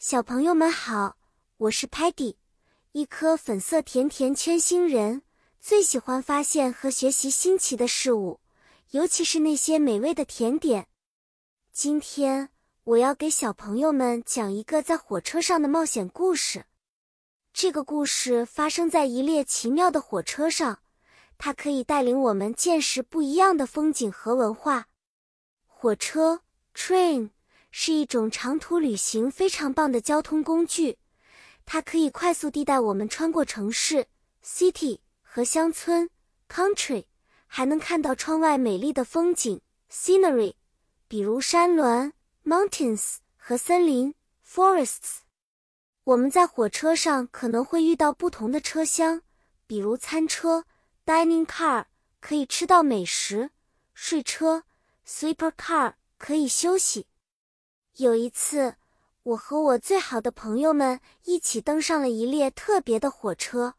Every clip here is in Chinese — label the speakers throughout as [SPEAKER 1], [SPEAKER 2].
[SPEAKER 1] 小朋友们好，我是 Patty，一颗粉色甜甜圈星人，最喜欢发现和学习新奇的事物，尤其是那些美味的甜点。今天我要给小朋友们讲一个在火车上的冒险故事。这个故事发生在一列奇妙的火车上，它可以带领我们见识不一样的风景和文化。火车 （train）。是一种长途旅行非常棒的交通工具，它可以快速地带我们穿过城市 （city） 和乡村 （country），还能看到窗外美丽的风景 （scenery），比如山峦 （mountains） 和森林 （forests）。我们在火车上可能会遇到不同的车厢，比如餐车 （dining car） 可以吃到美食，睡车 （sleeper car） 可以休息。有一次，我和我最好的朋友们一起登上了一列特别的火车。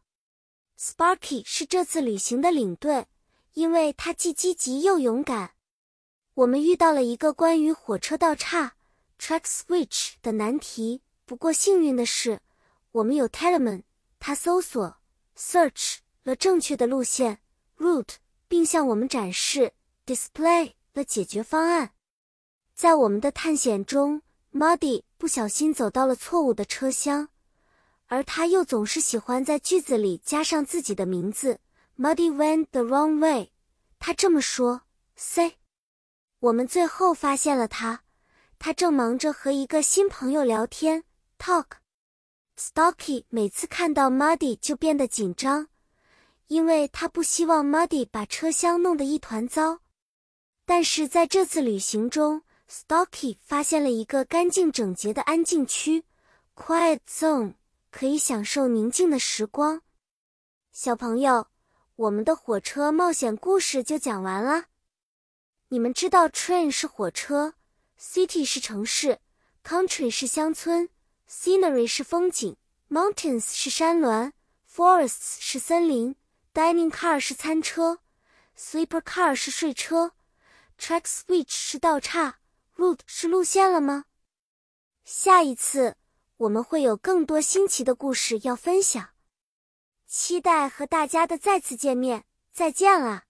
[SPEAKER 1] Sparky 是这次旅行的领队，因为他既积极又勇敢。我们遇到了一个关于火车道岔 （track switch） 的难题，不过幸运的是，我们有 Telemann，他搜索 （search） 了正确的路线 （route），并向我们展示 （display） 了解决方案。在我们的探险中，Muddy 不小心走到了错误的车厢，而他又总是喜欢在句子里加上自己的名字。Muddy went the wrong way。他这么说。C。我们最后发现了他，他正忙着和一个新朋友聊天。Talk。Stocky 每次看到 Muddy 就变得紧张，因为他不希望 Muddy 把车厢弄得一团糟。但是在这次旅行中，Stocky 发现了一个干净整洁的安静区，Quiet Zone，可以享受宁静的时光。小朋友，我们的火车冒险故事就讲完了。你们知道，Train 是火车，City 是城市，Country 是乡村，Scenery 是风景，Mountains 是山峦，Forests 是森林，Dining Car 是餐车，Sleeper Car 是睡车，Track Switch 是道岔。Route 是路线了吗？下一次我们会有更多新奇的故事要分享，期待和大家的再次见面。再见了。